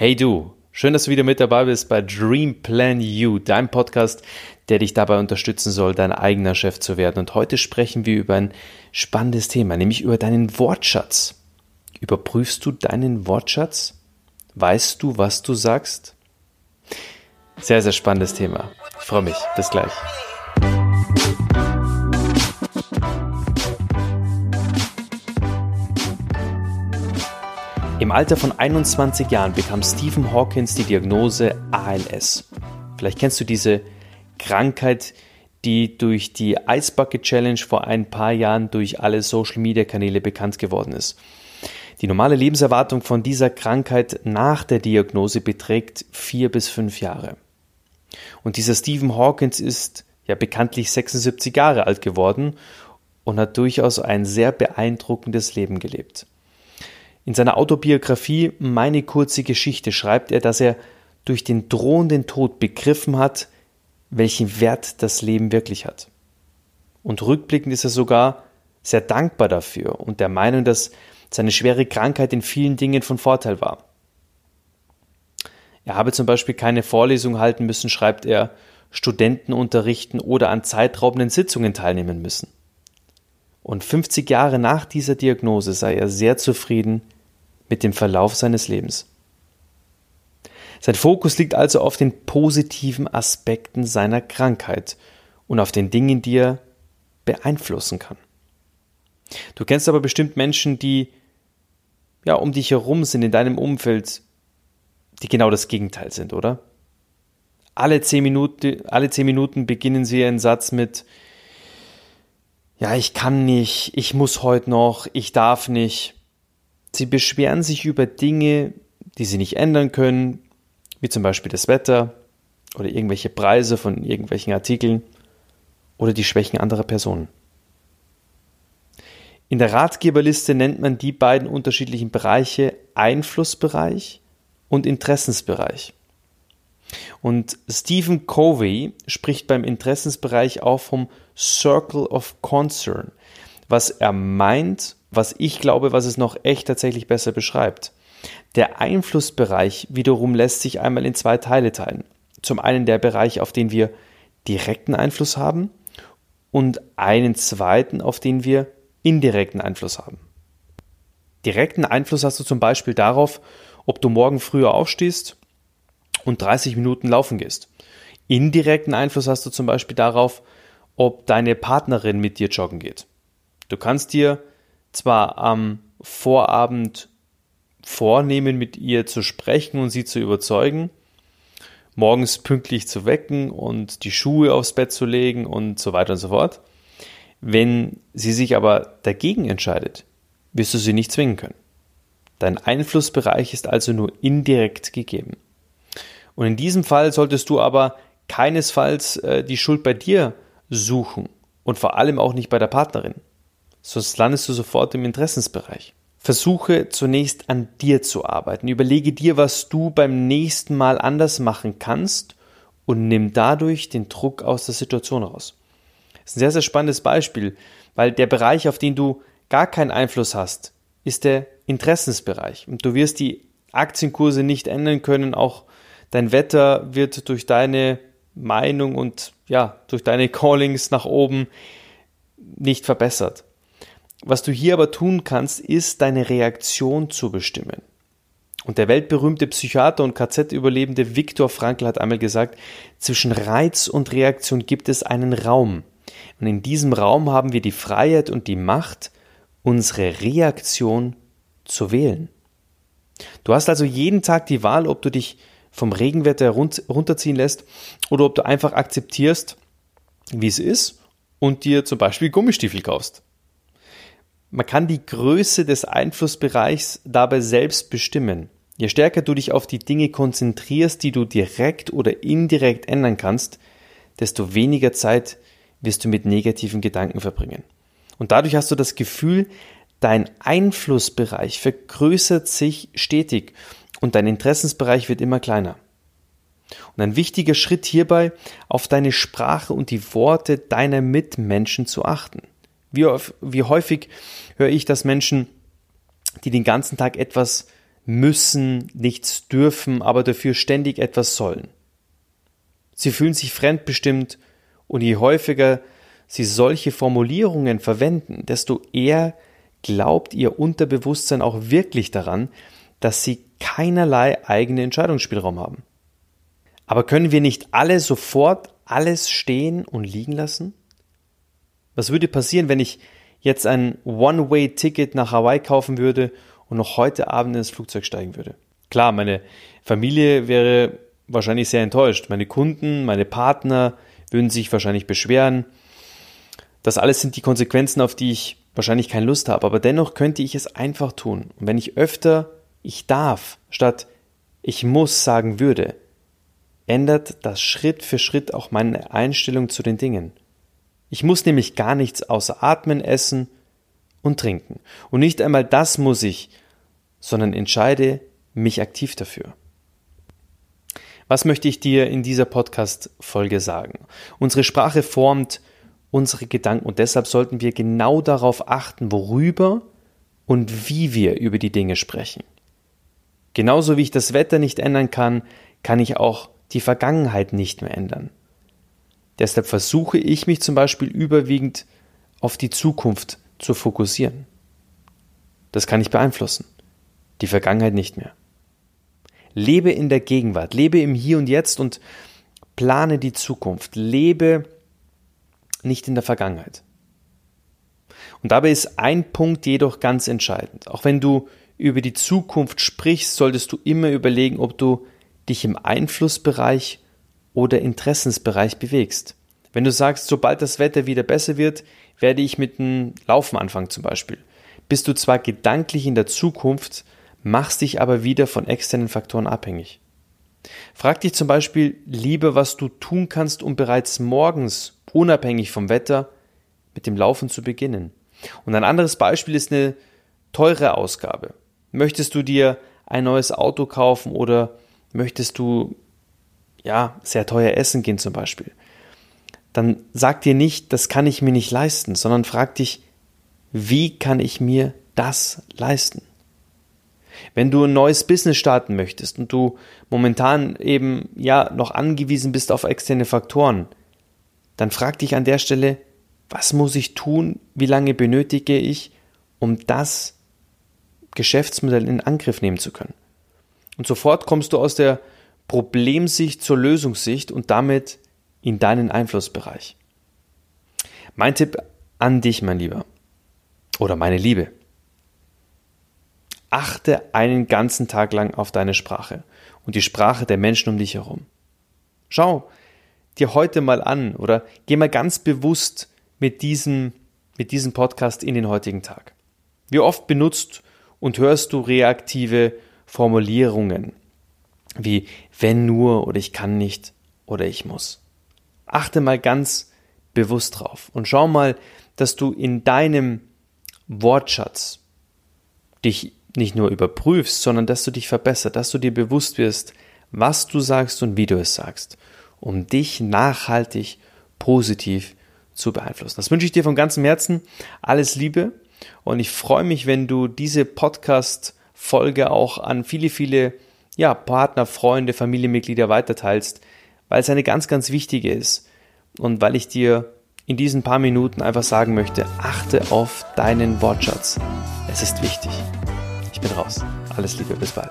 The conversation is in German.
Hey du, schön, dass du wieder mit dabei bist bei Dream Plan You, deinem Podcast, der dich dabei unterstützen soll, dein eigener Chef zu werden. Und heute sprechen wir über ein spannendes Thema, nämlich über deinen Wortschatz. Überprüfst du deinen Wortschatz? Weißt du, was du sagst? Sehr, sehr spannendes Thema. Ich freue mich. Bis gleich. Im Alter von 21 Jahren bekam Stephen Hawkins die Diagnose ALS. Vielleicht kennst du diese Krankheit, die durch die Ice Bucket Challenge vor ein paar Jahren durch alle Social Media Kanäle bekannt geworden ist. Die normale Lebenserwartung von dieser Krankheit nach der Diagnose beträgt vier bis fünf Jahre. Und dieser Stephen Hawkins ist ja bekanntlich 76 Jahre alt geworden und hat durchaus ein sehr beeindruckendes Leben gelebt. In seiner Autobiografie Meine kurze Geschichte schreibt er, dass er durch den drohenden Tod begriffen hat, welchen Wert das Leben wirklich hat. Und rückblickend ist er sogar sehr dankbar dafür und der Meinung, dass seine schwere Krankheit in vielen Dingen von Vorteil war. Er habe zum Beispiel keine Vorlesung halten müssen, schreibt er, Studenten unterrichten oder an zeitraubenden Sitzungen teilnehmen müssen. Und 50 Jahre nach dieser Diagnose sei er sehr zufrieden mit dem Verlauf seines Lebens. Sein Fokus liegt also auf den positiven Aspekten seiner Krankheit und auf den Dingen, die er beeinflussen kann. Du kennst aber bestimmt Menschen, die ja um dich herum sind in deinem Umfeld, die genau das Gegenteil sind, oder? Alle zehn Minuten, alle zehn Minuten beginnen sie einen Satz mit ja, ich kann nicht, ich muss heute noch, ich darf nicht. Sie beschweren sich über Dinge, die sie nicht ändern können, wie zum Beispiel das Wetter oder irgendwelche Preise von irgendwelchen Artikeln oder die Schwächen anderer Personen. In der Ratgeberliste nennt man die beiden unterschiedlichen Bereiche Einflussbereich und Interessensbereich. Und Stephen Covey spricht beim Interessensbereich auch vom Circle of Concern. Was er meint was ich glaube, was es noch echt tatsächlich besser beschreibt. Der Einflussbereich wiederum lässt sich einmal in zwei Teile teilen. Zum einen der Bereich, auf den wir direkten Einfluss haben und einen zweiten, auf den wir indirekten Einfluss haben. Direkten Einfluss hast du zum Beispiel darauf, ob du morgen früher aufstehst und 30 Minuten laufen gehst. Indirekten Einfluss hast du zum Beispiel darauf, ob deine Partnerin mit dir joggen geht. Du kannst dir zwar am Vorabend vornehmen, mit ihr zu sprechen und sie zu überzeugen, morgens pünktlich zu wecken und die Schuhe aufs Bett zu legen und so weiter und so fort. Wenn sie sich aber dagegen entscheidet, wirst du sie nicht zwingen können. Dein Einflussbereich ist also nur indirekt gegeben. Und in diesem Fall solltest du aber keinesfalls äh, die Schuld bei dir suchen und vor allem auch nicht bei der Partnerin sonst landest du sofort im Interessensbereich. Versuche zunächst an dir zu arbeiten. Überlege dir, was du beim nächsten Mal anders machen kannst und nimm dadurch den Druck aus der Situation raus. Das ist ein sehr, sehr spannendes Beispiel, weil der Bereich, auf den du gar keinen Einfluss hast, ist der Interessensbereich. Und du wirst die Aktienkurse nicht ändern können, auch dein Wetter wird durch deine Meinung und ja, durch deine Callings nach oben nicht verbessert. Was du hier aber tun kannst, ist deine Reaktion zu bestimmen. Und der weltberühmte Psychiater und KZ-Überlebende Viktor Frankl hat einmal gesagt, zwischen Reiz und Reaktion gibt es einen Raum. Und in diesem Raum haben wir die Freiheit und die Macht, unsere Reaktion zu wählen. Du hast also jeden Tag die Wahl, ob du dich vom Regenwetter runterziehen lässt oder ob du einfach akzeptierst, wie es ist und dir zum Beispiel Gummistiefel kaufst. Man kann die Größe des Einflussbereichs dabei selbst bestimmen. Je stärker du dich auf die Dinge konzentrierst, die du direkt oder indirekt ändern kannst, desto weniger Zeit wirst du mit negativen Gedanken verbringen. Und dadurch hast du das Gefühl, dein Einflussbereich vergrößert sich stetig und dein Interessensbereich wird immer kleiner. Und ein wichtiger Schritt hierbei, auf deine Sprache und die Worte deiner Mitmenschen zu achten. Wie, wie häufig höre ich, dass Menschen, die den ganzen Tag etwas müssen, nichts dürfen, aber dafür ständig etwas sollen. Sie fühlen sich fremdbestimmt und je häufiger sie solche Formulierungen verwenden, desto eher glaubt ihr Unterbewusstsein auch wirklich daran, dass sie keinerlei eigenen Entscheidungsspielraum haben. Aber können wir nicht alle sofort alles stehen und liegen lassen? Was würde passieren, wenn ich jetzt ein One-Way-Ticket nach Hawaii kaufen würde und noch heute Abend ins Flugzeug steigen würde? Klar, meine Familie wäre wahrscheinlich sehr enttäuscht. Meine Kunden, meine Partner würden sich wahrscheinlich beschweren. Das alles sind die Konsequenzen, auf die ich wahrscheinlich keine Lust habe, aber dennoch könnte ich es einfach tun. Und wenn ich öfter ich darf statt ich muss sagen würde, ändert das Schritt für Schritt auch meine Einstellung zu den Dingen. Ich muss nämlich gar nichts außer atmen, essen und trinken. Und nicht einmal das muss ich, sondern entscheide mich aktiv dafür. Was möchte ich dir in dieser Podcast-Folge sagen? Unsere Sprache formt unsere Gedanken und deshalb sollten wir genau darauf achten, worüber und wie wir über die Dinge sprechen. Genauso wie ich das Wetter nicht ändern kann, kann ich auch die Vergangenheit nicht mehr ändern. Deshalb versuche ich mich zum Beispiel überwiegend auf die Zukunft zu fokussieren. Das kann ich beeinflussen, die Vergangenheit nicht mehr. Lebe in der Gegenwart, lebe im Hier und Jetzt und plane die Zukunft, lebe nicht in der Vergangenheit. Und dabei ist ein Punkt jedoch ganz entscheidend. Auch wenn du über die Zukunft sprichst, solltest du immer überlegen, ob du dich im Einflussbereich oder Interessensbereich bewegst. Wenn du sagst, sobald das Wetter wieder besser wird, werde ich mit dem Laufen anfangen zum Beispiel, bist du zwar gedanklich in der Zukunft, machst dich aber wieder von externen Faktoren abhängig. Frag dich zum Beispiel lieber, was du tun kannst, um bereits morgens unabhängig vom Wetter mit dem Laufen zu beginnen. Und ein anderes Beispiel ist eine teure Ausgabe. Möchtest du dir ein neues Auto kaufen oder möchtest du ja sehr teuer essen gehen zum Beispiel? Dann sag dir nicht, das kann ich mir nicht leisten, sondern frag dich, wie kann ich mir das leisten? Wenn du ein neues Business starten möchtest und du momentan eben ja noch angewiesen bist auf externe Faktoren, dann frag dich an der Stelle, was muss ich tun, wie lange benötige ich, um das Geschäftsmodell in Angriff nehmen zu können. Und sofort kommst du aus der Problemsicht zur Lösungssicht und damit in deinen Einflussbereich. Mein Tipp an dich, mein Lieber, oder meine Liebe. Achte einen ganzen Tag lang auf deine Sprache und die Sprache der Menschen um dich herum. Schau, dir heute mal an oder geh mal ganz bewusst mit diesem, mit diesem Podcast in den heutigen Tag. Wie oft benutzt und hörst du reaktive Formulierungen wie wenn nur oder ich kann nicht oder ich muss. Achte mal ganz bewusst drauf und schau mal, dass du in deinem Wortschatz dich nicht nur überprüfst, sondern dass du dich verbessert, dass du dir bewusst wirst, was du sagst und wie du es sagst um dich nachhaltig positiv zu beeinflussen. Das wünsche ich dir von ganzem Herzen. Alles Liebe und ich freue mich, wenn du diese Podcast-Folge auch an viele, viele ja, Partner, Freunde, Familienmitglieder weiterteilst, weil es eine ganz, ganz wichtige ist und weil ich dir in diesen paar Minuten einfach sagen möchte, achte auf deinen Wortschatz. Es ist wichtig. Ich bin raus. Alles Liebe, bis bald.